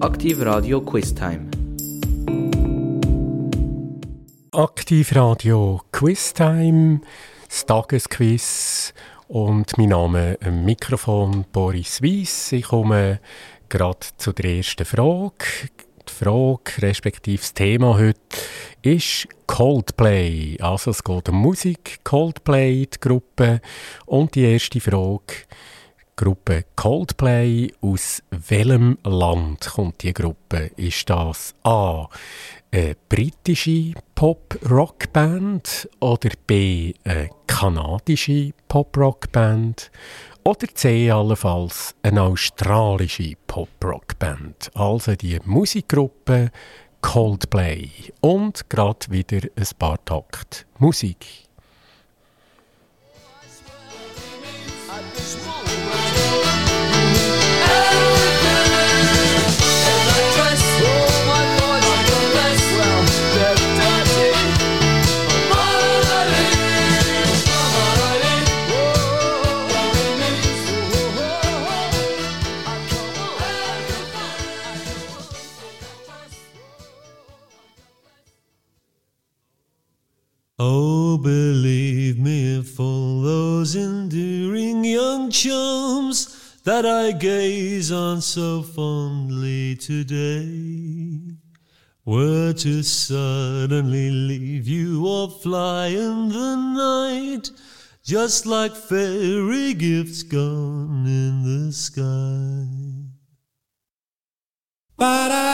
Aktiv Radio Quiz Time. Aktiv Radio Quiz Time, das Tagesquiz und mein Name am Mikrofon Boris Weiss. Ich komme gerade zu der ersten Frage. Die Frage, respektive das Thema heute, ist Coldplay. Also es geht um Musik, Coldplay, die Gruppe. Und die erste Frage, Gruppe Coldplay, aus welchem Land kommt die Gruppe? Ist das A eine britische Pop-Rock-Band oder B eine kanadische Pop-Rock-Band oder C allenfalls eine australische Pop-Rock-Band. Also die Musikgruppe Coldplay und gerade wieder ein paar Takt Musik. Oh, believe me, for those enduring young chums that I gaze on so fondly today were to suddenly leave you or fly in the night, just like fairy gifts gone in the sky. Ba-da-da-da,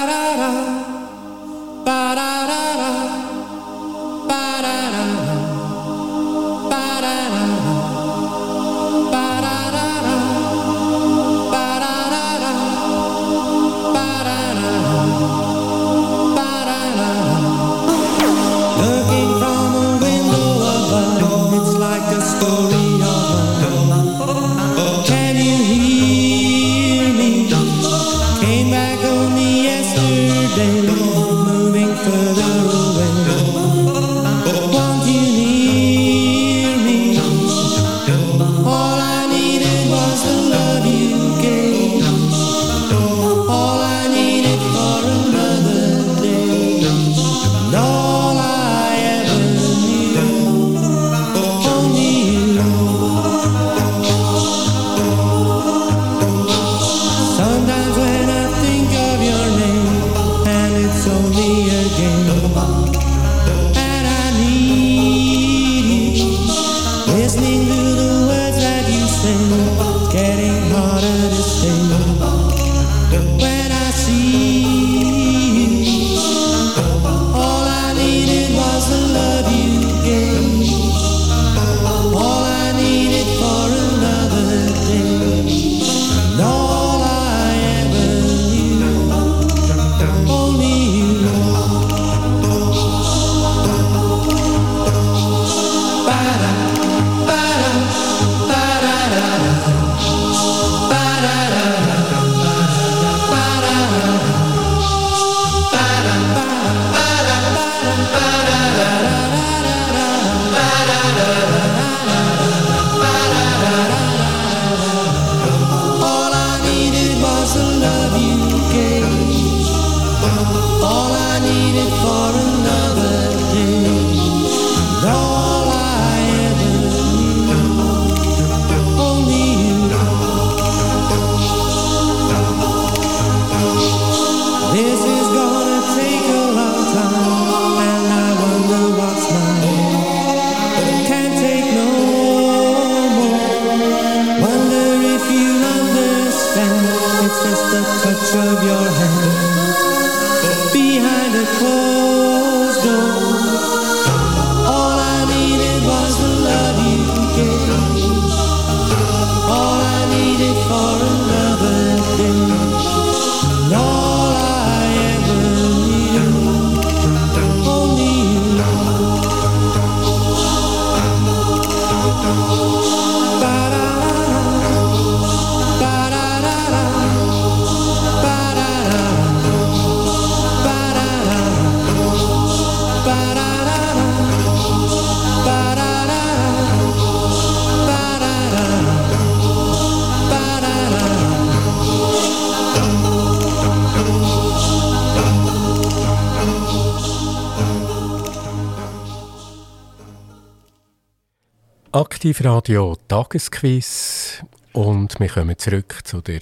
Aktivradio Tagesquiz und wir kommen zurück zu der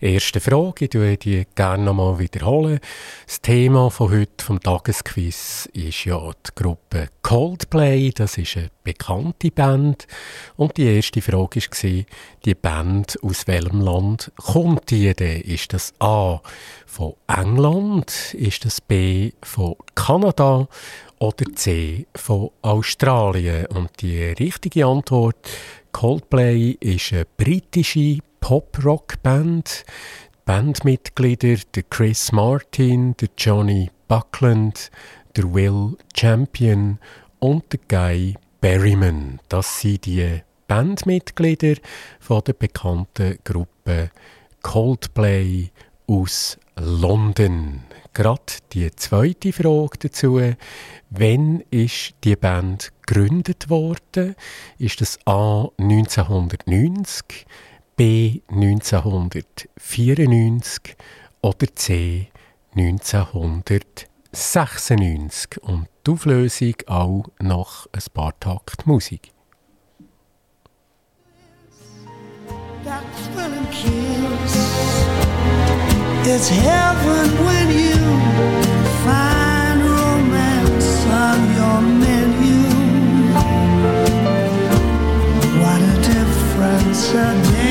ersten Frage. Ich würde die gerne nochmal wiederholen. Das Thema von heute vom Tagesquiz ist ja die Gruppe Coldplay. Das ist eine bekannte Band. Und die erste Frage war, die Band aus welchem Land kommt die denn? Ist das A von England? Ist das B von Kanada? Oder C von Australien? Und die richtige Antwort, Coldplay ist eine britische Pop-Rock-Band. Bandmitglieder der Chris Martin, der Johnny Buckland, der Will Champion und der Guy Berryman. Das sind die Bandmitglieder von der bekannten Gruppe Coldplay aus London. Gerade die zweite Frage dazu. Wann ist die Band gegründet worden? Ist das A 1990, B 1994 oder C 1996? Und die Auflösung auch nach ein paar Takt Musik. It's heaven when you find romance on your menu. What a difference a day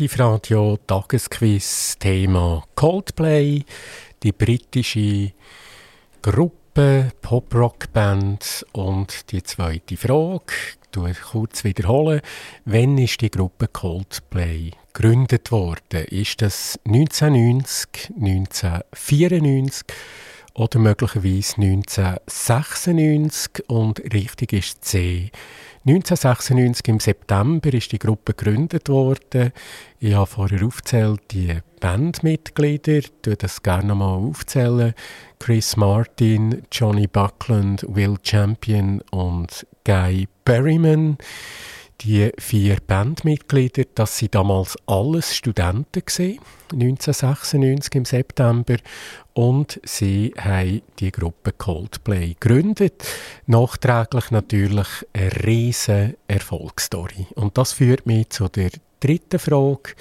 Aktivradio Tagesquiz Thema Coldplay, die britische Gruppe, Pop-Rock-Band und die zweite Frage, ich kurz wiederholen. Wann ist die Gruppe Coldplay gegründet worden? Ist das 1990, 1994 oder möglicherweise 1996? Und richtig ist C. 1996 im September ist die Gruppe gegründet worden. Ich habe vorher aufgezählt die Bandmitglieder, ich das gerne nochmal aufzählen. Chris Martin, Johnny Buckland, Will Champion und Guy Berryman. Die vier Bandmitglieder, das sind damals alles Studenten gewesen, 1996 im September und sie haben die Gruppe Coldplay gegründet. Nachträglich natürlich eine riesige Erfolgsstory. Und das führt mich zu der dritten Frage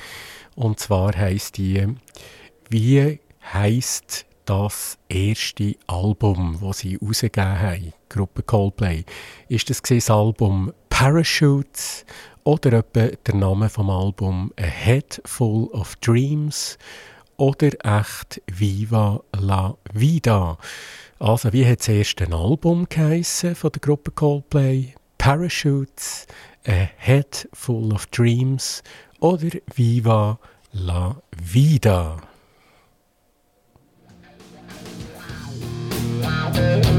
und zwar heißt die, wie heißt das erste Album, das sie herausgegeben haben, Gruppe Coldplay? Ist das das Album Parachutes oder etwa der Name vom Album A Head Full of Dreams oder echt Viva la Vida? Also wie hat das erste Album von der Gruppe Coldplay? Parachutes, A Head Full of Dreams oder Viva la Vida? Bye.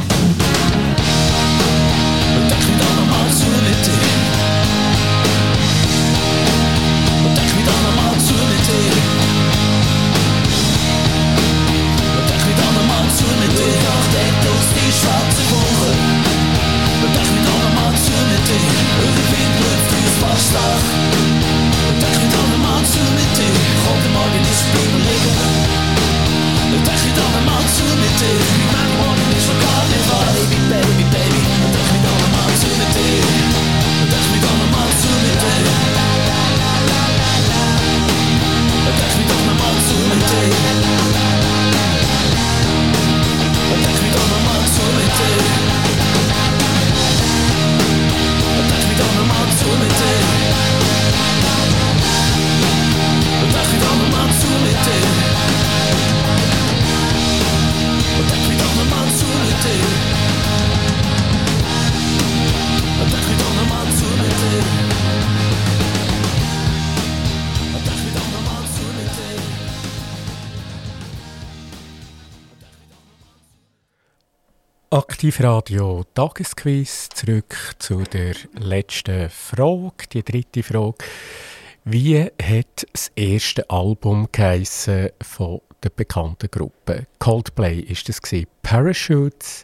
Aktivradio Tagesquiz. Zurück zu der letzten Frage, die dritte Frage. Wie hat das erste Album von der bekannten Gruppe? Coldplay, ist das? Parachutes?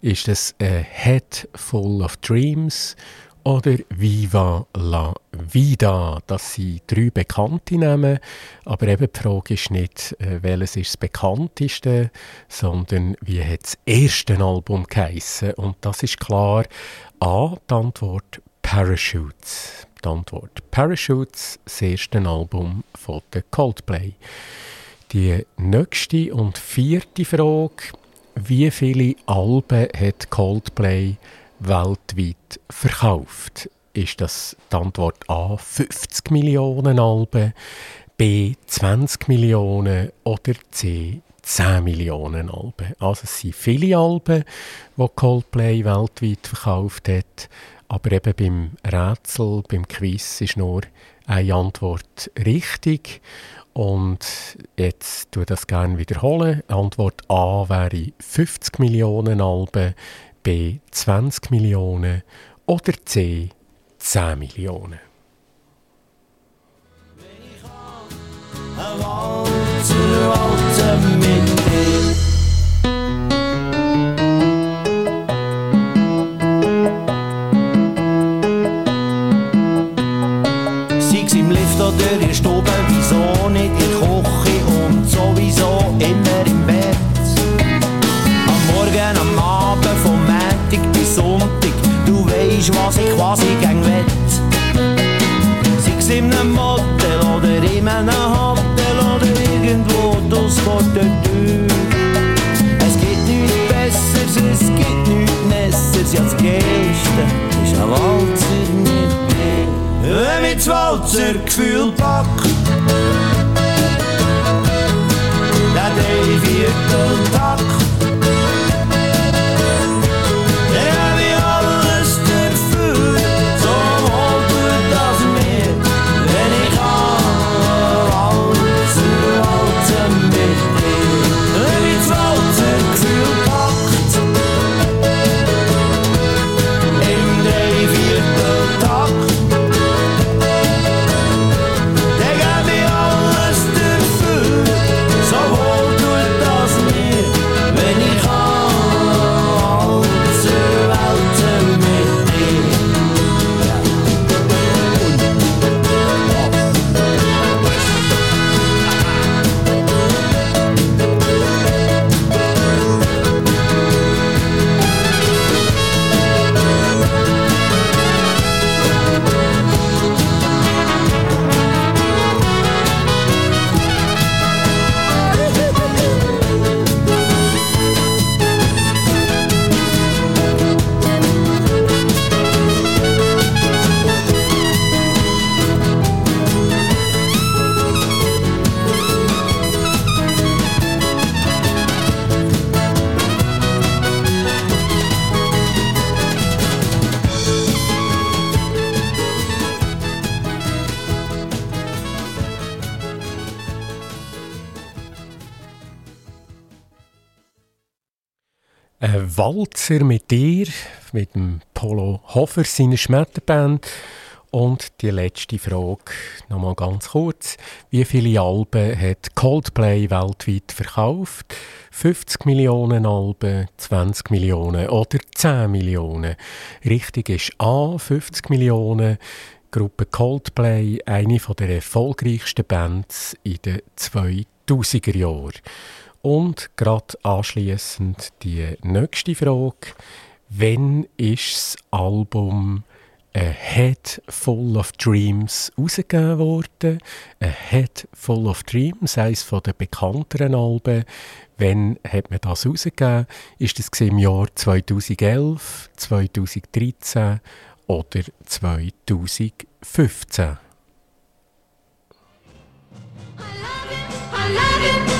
Ist das A Head Full of Dreams? Oder Viva la Vida. Das sind drei bekannte Namen, aber eben die Frage ist nicht, äh, welches ist das bekannteste, sondern wie hat das erste Album geheissen. Und das ist klar A, die Antwort Parachutes. Die Antwort Parachutes, das erste Album von der Coldplay. Die nächste und vierte Frage, wie viele Alben hat Coldplay weltweit verkauft? Ist das die Antwort A 50 Millionen Alben, B 20 Millionen oder C 10 Millionen Alben. Also es sind viele Alben, die Coldplay weltweit verkauft hat, aber eben beim Rätsel, beim Quiz ist nur eine Antwort richtig. Und jetzt tue ich das gerne wiederholen. Antwort A wäre 50 Millionen Alben, B 20 Millionen oder C 10 Millionen. Ein Walzer, Walzer was ich quasi gern wett. Sei's in einem Motel oder in einem Hotel oder irgendwo draus vor der Tür. Es gibt nichts Besseres, es gibt nichts Nesseres, ja das Geilste ist ein Walzer mit dir. Wenn mich das Walzergefühl packt, der Dreivierteltakt, der Walzer mit dir, mit dem Polo Hofer, seiner Schmetterband. Und die letzte Frage, nochmal ganz kurz. Wie viele Alben hat Coldplay weltweit verkauft? 50 Millionen Alben, 20 Millionen oder 10 Millionen? Richtig ist A, 50 Millionen. Gruppe Coldplay, eine der erfolgreichsten Bands in den 2000er Jahren. Und gerade anschließend die nächste Frage. Wann ist das Album A Head Full of Dreams rausgegeben worden? A Head Full of Dreams, eines der bekannteren Alben. Wann hat man das rausgegeben? Ist das im Jahr 2011, 2013 oder 2015? I love him, I love him,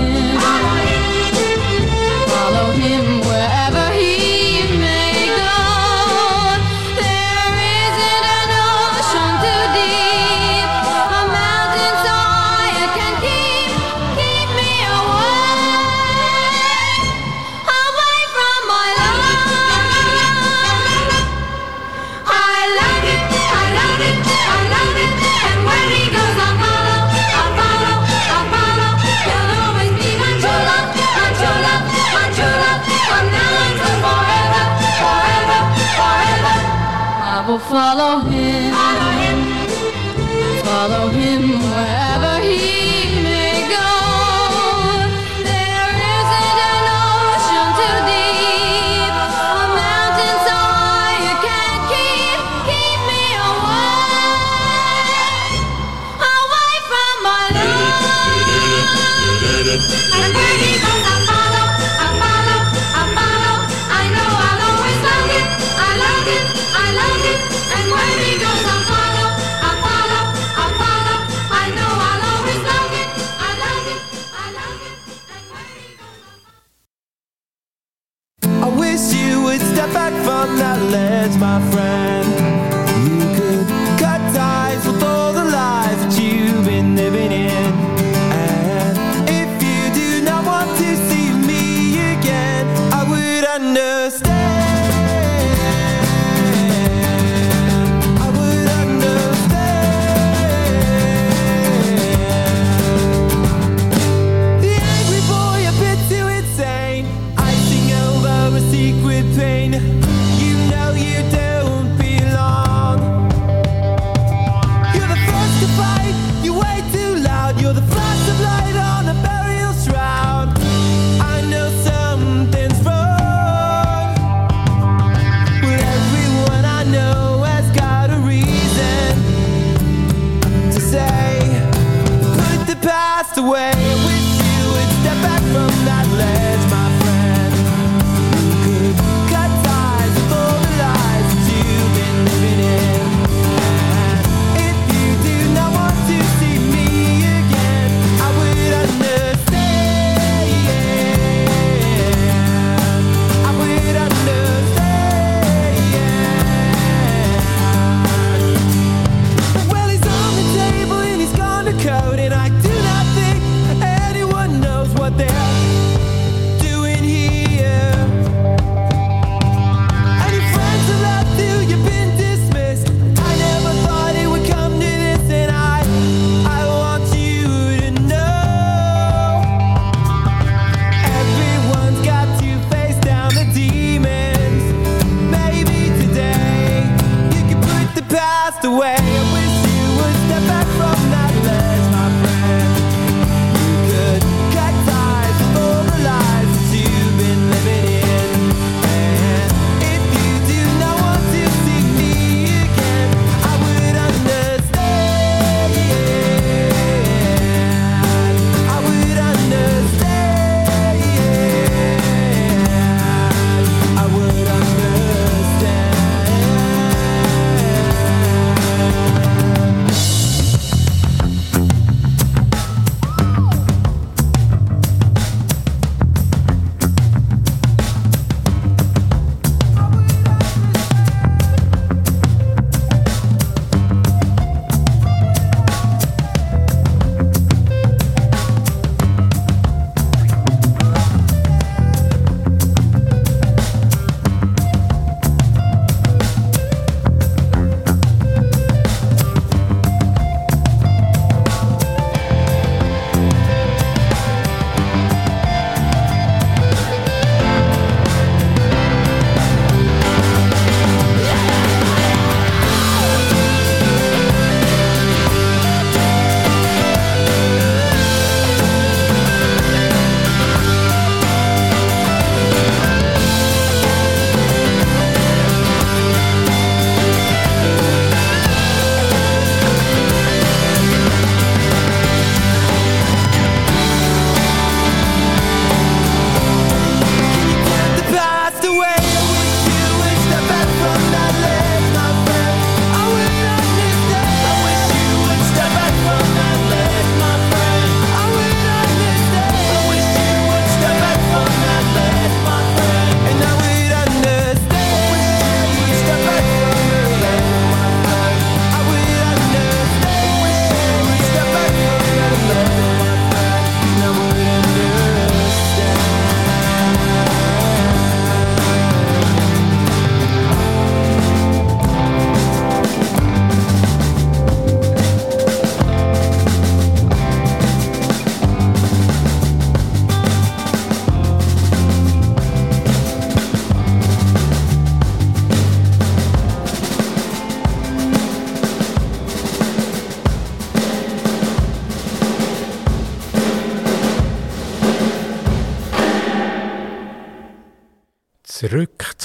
What did I did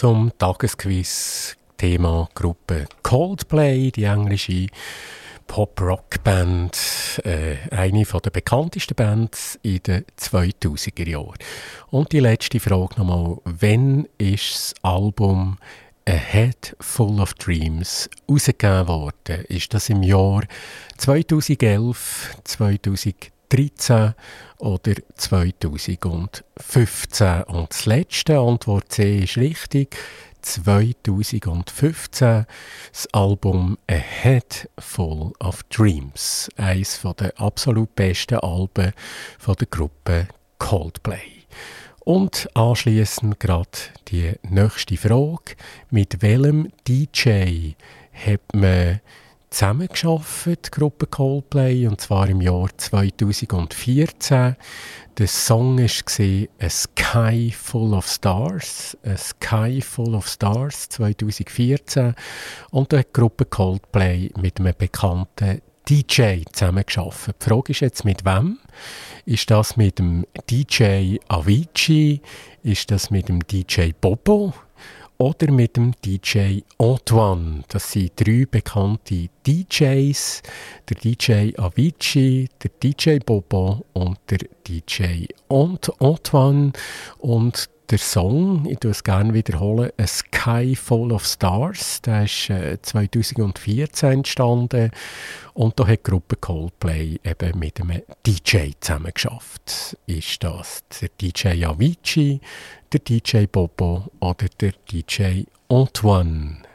zum Tagesquiz. Thema Gruppe Coldplay, die englische Pop-Rock-Band, äh, eine der bekanntesten Bands in den 2000er Jahren. Und die letzte Frage nochmal, wann ist das Album A Head Full of Dreams rausgegeben worden? Ist das im Jahr 2011, 2012, 2013 oder 2015. Und das letzte Antwort C ist richtig. 2015 das Album A Head Full of Dreams, eines der absolut besten Alben von der Gruppe Coldplay. Und anschließend gerade die nächste Frage: Mit welchem DJ hat man zusammengearbeitet, die Gruppe Coldplay, und zwar im Jahr 2014. Der Song war «A Sky Full of Stars», «A Sky Full of Stars» 2014. Und da hat die Gruppe Coldplay mit einem bekannten DJ zusammengearbeitet. Die Frage ist jetzt, mit wem? Ist das mit dem DJ Avicii? Ist das mit dem DJ Bobo? Oder mit dem DJ Antoine. Das sind drei bekannte DJs. Der DJ Avicii, der DJ Bobo und der DJ Antoine. Und der Song, ich tue es gerne wiederholen, A Sky Full of Stars, der ist äh, 2014 entstanden und da hat die Gruppe Coldplay eben mit einem DJ zusammen geschafft. Ist das der DJ Avicii, der DJ Bobo oder der DJ Antoine?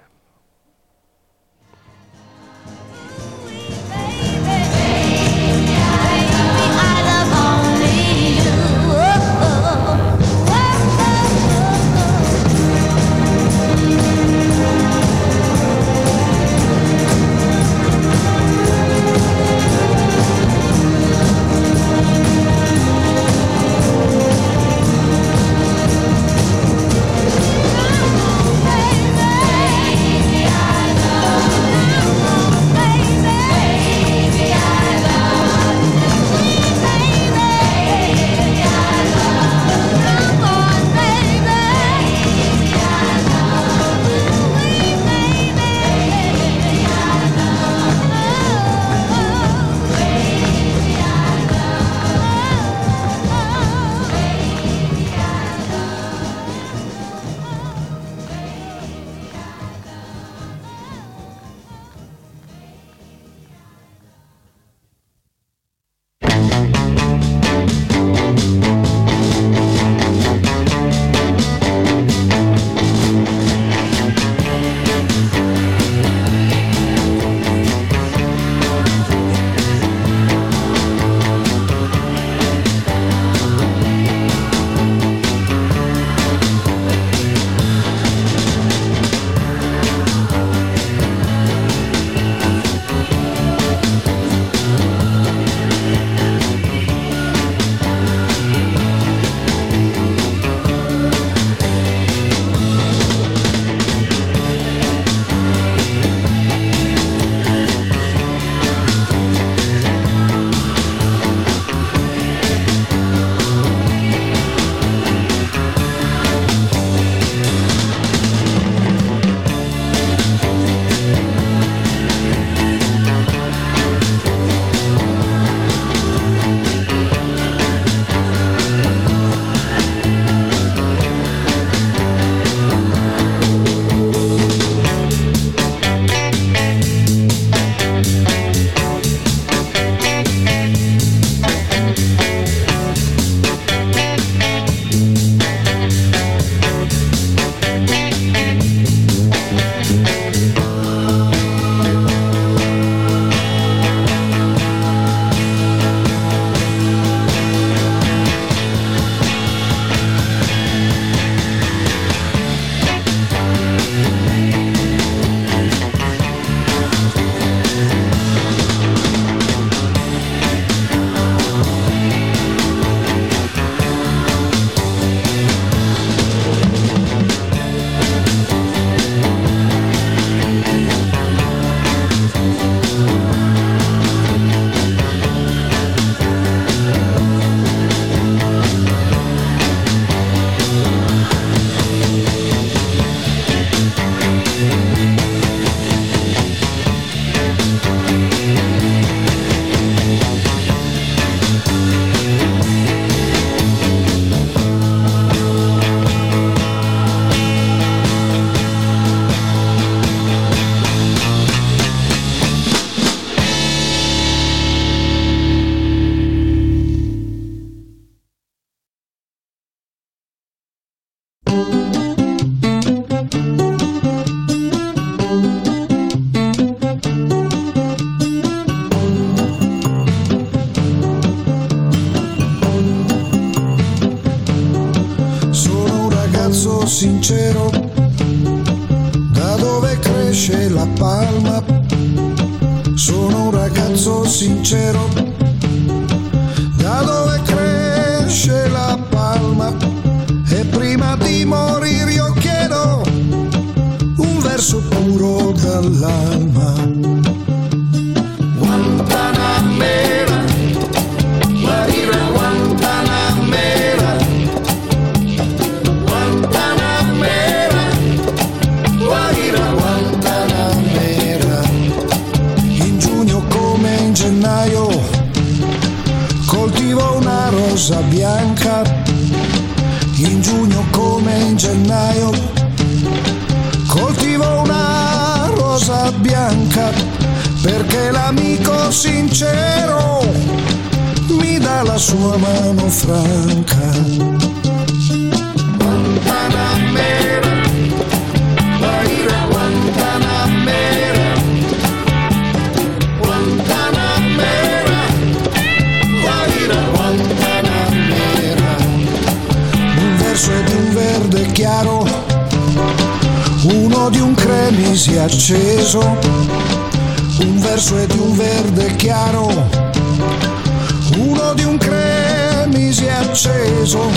Acceso,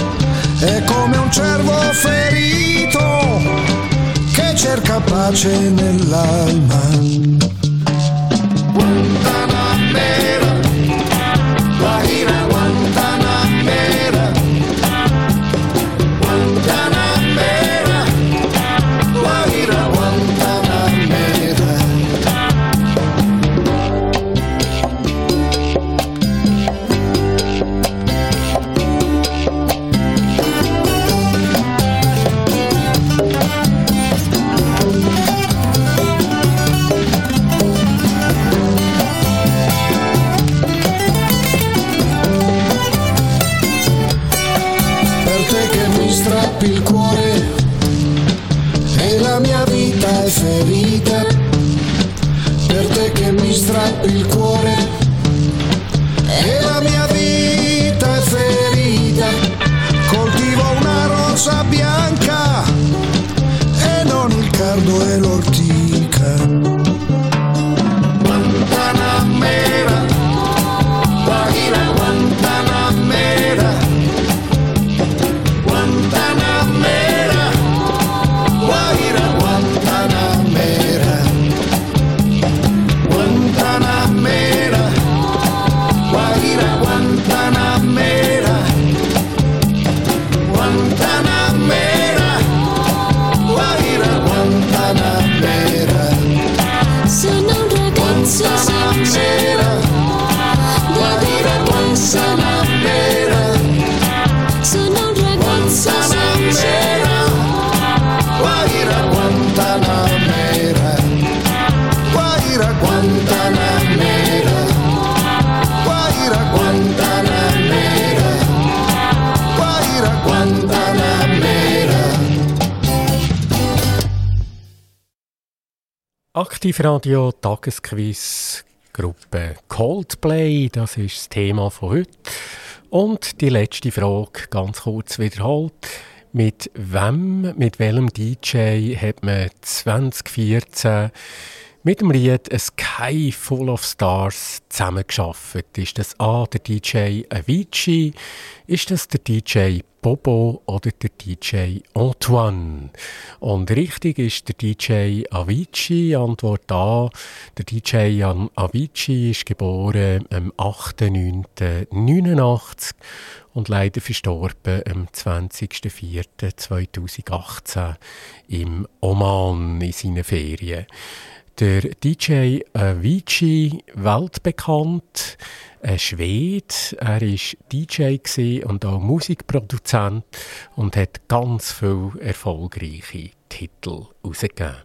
è come un cervo ferito che cerca pace nell'alma. Aktivradio Tagesquiz Gruppe Coldplay, das ist das Thema von heute. Und die letzte Frage, ganz kurz wiederholt. Mit wem, mit welchem DJ hat man 2014 mit dem Lied «A Sky Full of Stars» zusammengearbeitet? Ist das A, der DJ Avicii, ist das der DJ Bobo oder der DJ Antoine? Und richtig ist der DJ Avicii. Antwort A. Der DJ Avicii ist geboren am 8.9.89 und leider verstorben am 20.04.2018 im Oman in seinen Ferien. Der DJ Avicii, weltbekannt, ein Schwede. Er war DJ und auch Musikproduzent und hat ganz viele erfolgreiche Titel herausgegeben.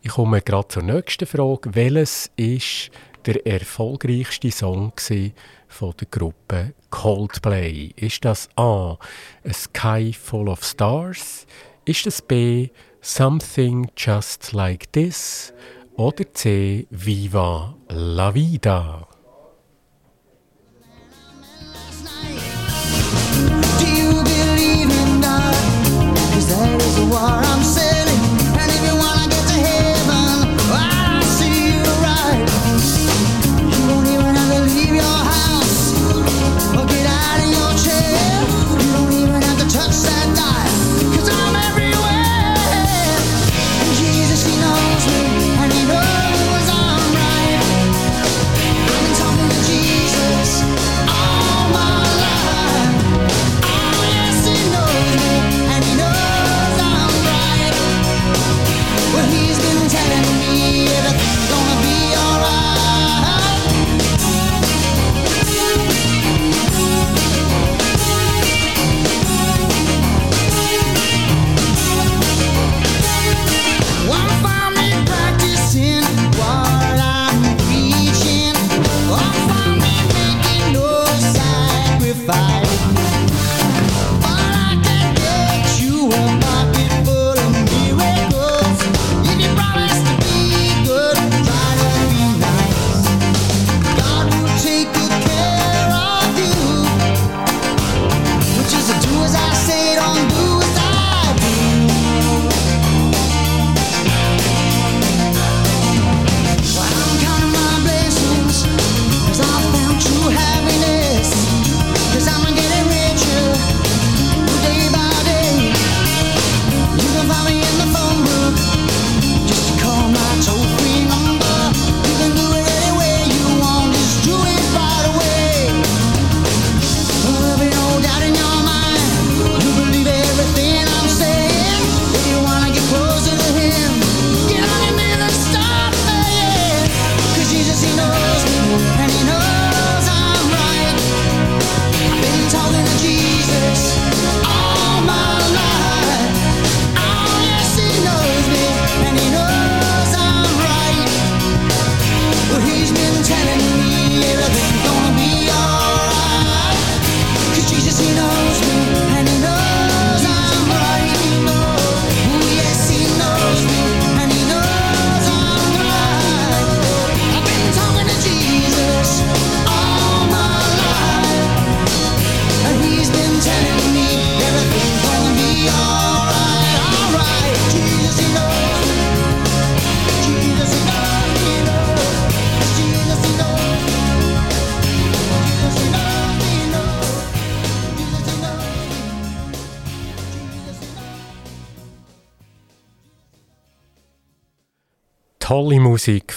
Ich komme gerade zur nächsten Frage. Welches ist der erfolgreichste Song von der Gruppe Coldplay? Ist das A. A Sky Full of Stars? Ist das B. Something Just Like This? Oder C. Viva la Vida?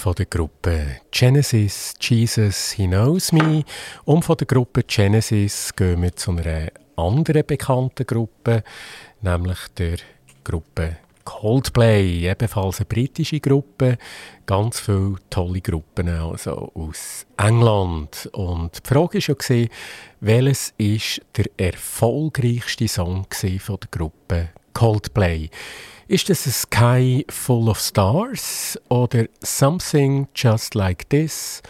Von der Gruppe Genesis, Jesus, He Knows Me. Und von der Gruppe Genesis gehen wir zu einer anderen bekannten Gruppe, nämlich der Gruppe Coldplay, ebenfalls eine britische Gruppe. Ganz viele tolle Gruppen also aus England. Und die Frage war ja, welches ist der erfolgreichste Song von der Gruppe Coldplay? Ist es a Sky Full of Stars oder Something Just Like This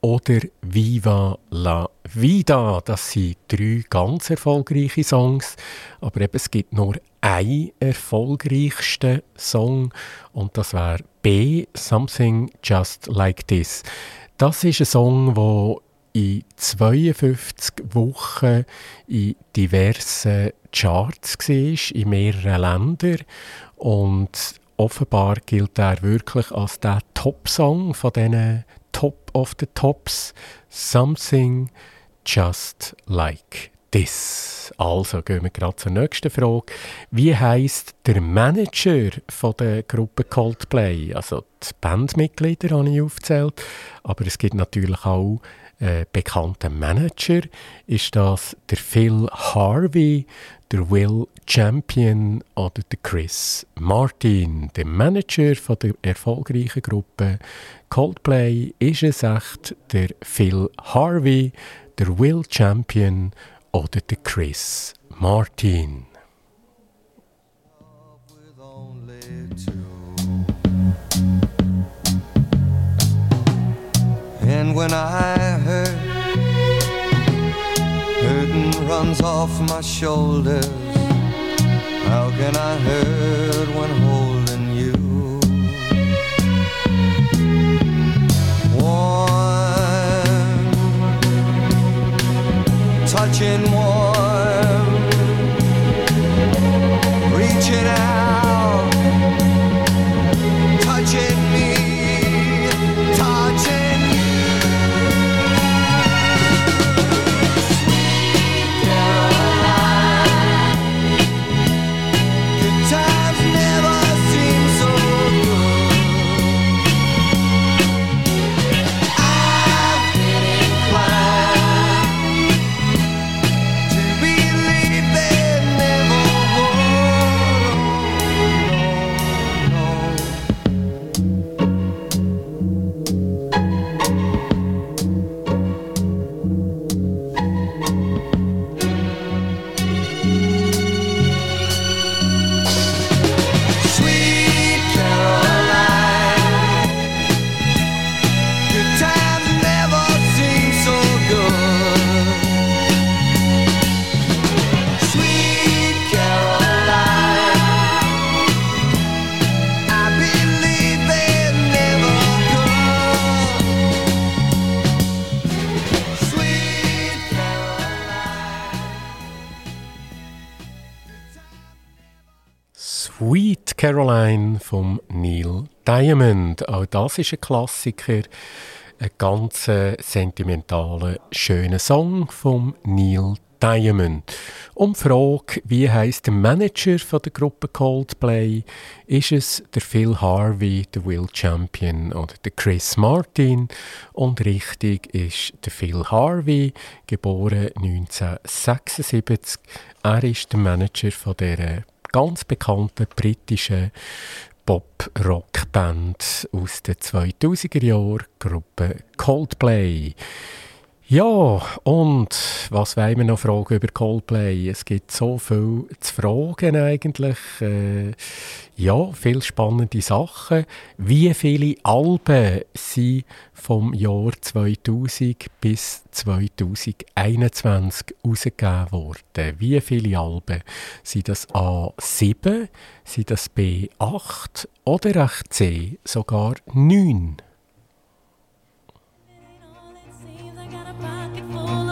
oder Viva la Vida? Das sind drei ganz erfolgreiche Songs, aber eben, es gibt nur einen erfolgreichsten Song und das wäre B, Something Just Like This. Das ist ein Song, der in 52 Wochen in diversen Charts war, in mehreren Ländern. Und offenbar gilt er wirklich als der Top-Song von diesen Top of the Tops. Something just like this. Also gehen wir gerade zur nächsten Frage. Wie heißt der Manager von der Gruppe Coldplay? Also die Bandmitglieder habe ich aufgezählt, aber es gibt natürlich auch äh, bekannten Manager. Ist das der Phil Harvey, der Will Champion oder der Chris Martin? Der Manager von der erfolgreichen Gruppe Coldplay ist es echt der Phil Harvey, der Will Champion oder der Chris Martin? And when I hurt, hurting runs off my shoulders. How can I hurt when holding you? Warm, touching warm, Diamond. Auch das ist ein Klassiker. Ein ganz äh, sentimentaler, schöner Song vom Neil Diamond. Um die Frage, wie heißt der Manager von der Gruppe Coldplay? Ist es der Phil Harvey, der Will Champion oder der Chris Martin? Und richtig ist der Phil Harvey, geboren 1976. Er ist der Manager von der ganz bekannten britischen Pop-Rock-Band aus den 2000er Jahren, Gruppe Coldplay. Ja, und was wollen wir noch fragen über Coldplay? Es gibt so viel zu fragen eigentlich. Äh, ja, viele spannende Sachen. Wie viele Alben sind vom Jahr 2000 bis 2021 ausgegeben worden? Wie viele Alben? Sind das A7, sind das B8 oder echt C sogar 9? Dreams,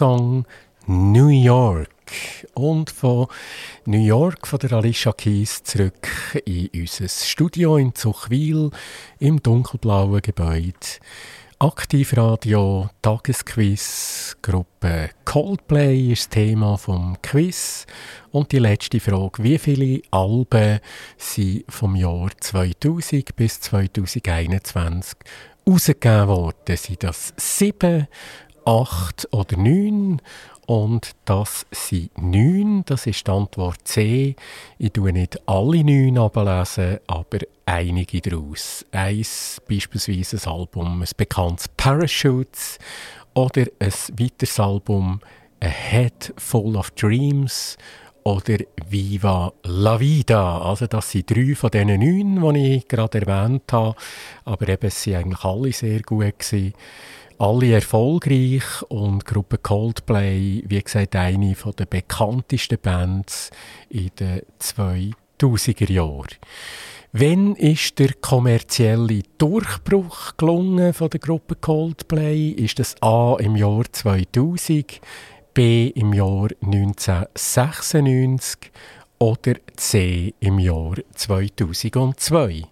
Top-Song New York. Und von New York, von der Alicia Keys, zurück in unser Studio in Zuchwil im dunkelblauen Gebäude. Aktivradio, Tagesquiz, Gruppe Coldplay ist das Thema vom Quiz. Und die letzte Frage, wie viele Alben sind vom Jahr 2000 bis 2021 rausgegeben worden? Sind das sieben, acht oder neun? Und das sind neun, das ist die Antwort C. Ich tue nicht alle neun ablesen, aber einige daraus. Eins, beispielsweise ein Album, ein bekanntes Parachutes oder ein weiteres Album, A Head Full of Dreams oder Viva la Vida. Also das sind drei von diesen neun, die ich gerade erwähnt habe. Aber eben, es waren eigentlich alle sehr gut. Gewesen. Alle erfolgreich und Gruppe Coldplay, wie gesagt, eine der bekanntesten Bands in den 2000er Jahren. Wann ist der kommerzielle Durchbruch gelungen von der Gruppe Coldplay? Ist das A im Jahr 2000, B im Jahr 1996 oder C im Jahr 2002?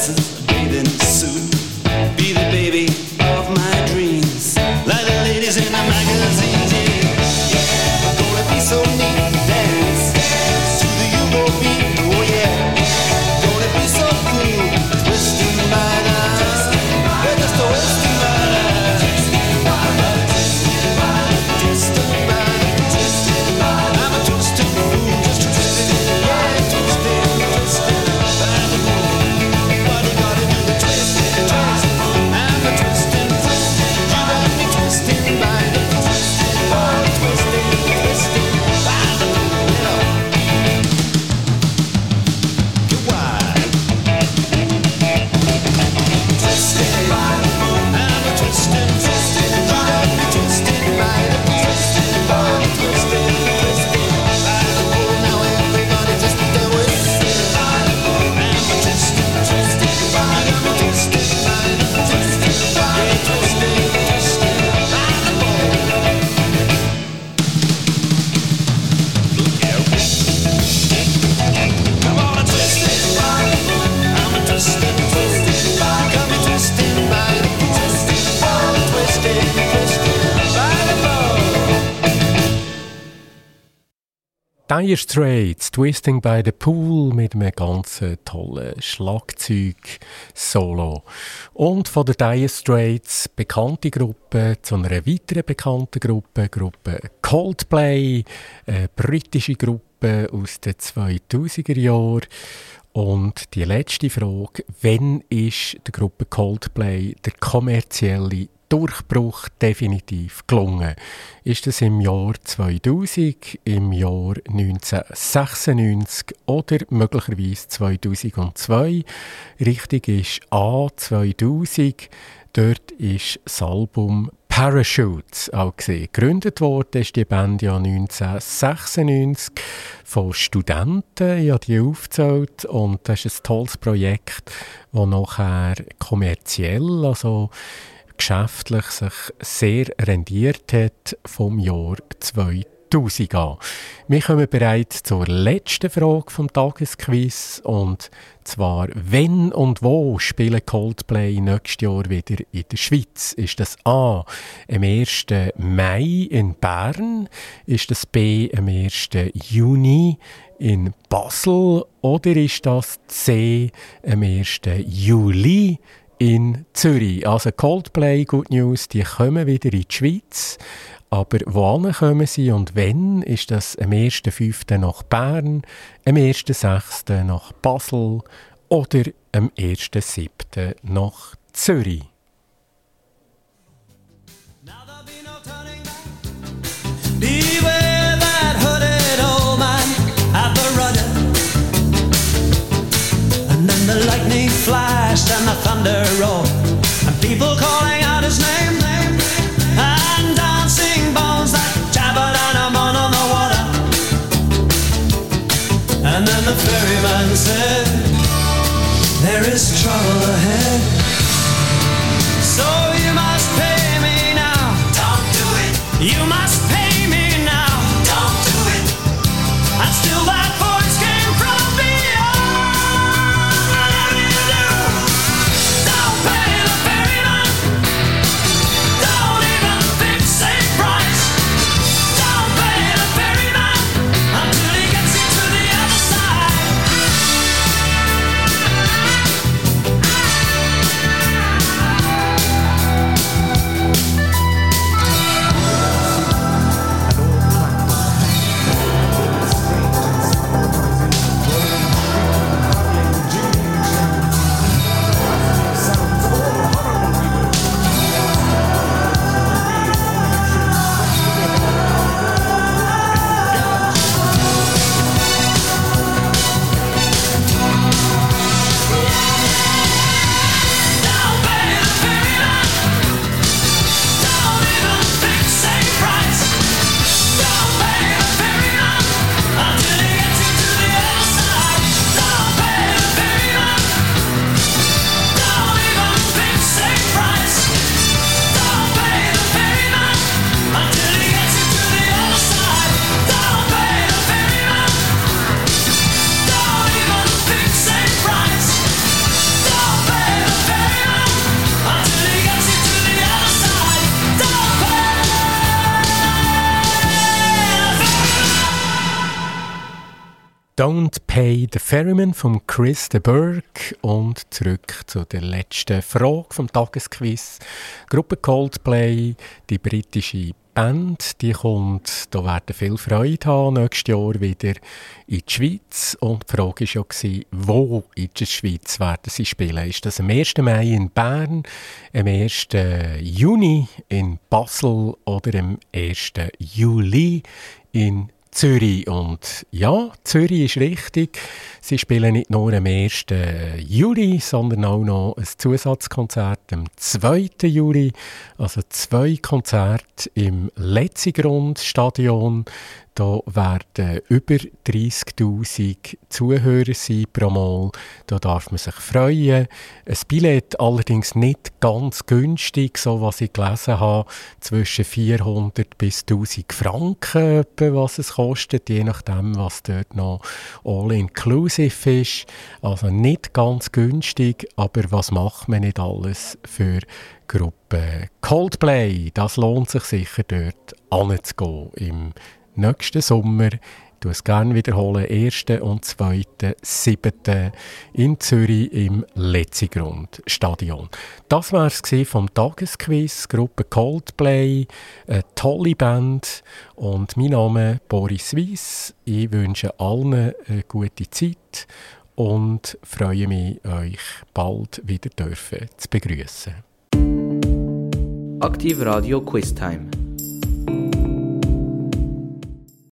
Sunglasses, bathing suit. Be the baby Dire Straits, Twisting by the Pool mit einem ganz tollen Schlagzeug-Solo. Und von der Dire Straits bekannte Gruppe zu einer weiteren bekannten Gruppe, Gruppe Coldplay, eine britische Gruppe aus den 2000er Jahren. Und die letzte Frage, wann ist der Gruppe Coldplay der kommerzielle Durchbruch definitiv gelungen. Ist es im Jahr 2000, im Jahr 1996 oder möglicherweise 2002? Richtig ist A 2000. Dort ist das Album Parachutes auch gesehen. Gegründet wurde ist die Band ja 1996 von Studenten, ich habe die aufgezählt und das ist ein tolles Projekt, das nachher kommerziell, also geschäftlich sich sehr rendiert hat vom Jahr 2000 an. Wir kommen bereits zur letzten Frage vom Tagesquiz und zwar wenn und wo spielen Coldplay nächstes Jahr wieder in der Schweiz? Ist das A am 1. Mai in Bern? Ist das B am 1. Juni in Basel? Oder ist das C am 1. Juli in Zürich. Also Coldplay, Good News, die kommen wieder in die Schweiz. Aber wohin kommen sie und wenn? Ist das am 1.5. nach Bern, am 1.6. nach Basel oder am 1.7. nach Zürich? Beware flashed and the thunder roared. And people calling out his name. And dancing bones that jabbered a man on the water. And then the ferryman said, There is trouble ahead. So Don't Pay the Ferryman von Chris de Burgh und zurück zu der letzten Frage vom Tagesquiz. Gruppe Coldplay, die britische Band, die kommt, da werden viel Freude haben, nächstes Jahr wieder in die Schweiz. Und die Frage war ja, wo in der Schweiz werden sie spielen? Ist das am 1. Mai in Bern, am 1. Juni in Basel oder am 1. Juli in Zürich. Und ja, Zürich ist richtig. Sie spielen nicht nur am 1. Juli, sondern auch noch ein Zusatzkonzert am 2. Juli. Also zwei Konzerte im Letzigrund-Stadion. Da werden über 30.000 Zuhörer sein pro Mal. Da darf man sich freuen. Ein Billett allerdings nicht ganz günstig, so was ich gelesen habe, zwischen 400 bis 1000 Franken, was es kostet, je nachdem, was dort noch all-inclusive ist. Also nicht ganz günstig, aber was macht man nicht alles für Gruppe Coldplay? Das lohnt sich sicher dort anzugehen im nächsten Sommer. Ich es gerne wiederholen. 1. und 2. 7. in Zürich im Letzigrund Stadion. Das war es vom Tagesquiz. Gruppe Coldplay, eine tolle Band. Und mein Name ist Boris Weiss. Ich wünsche allen eine gute Zeit und freue mich, euch bald wieder dürfen zu begrüßen. Aktiv Radio Quiz Time.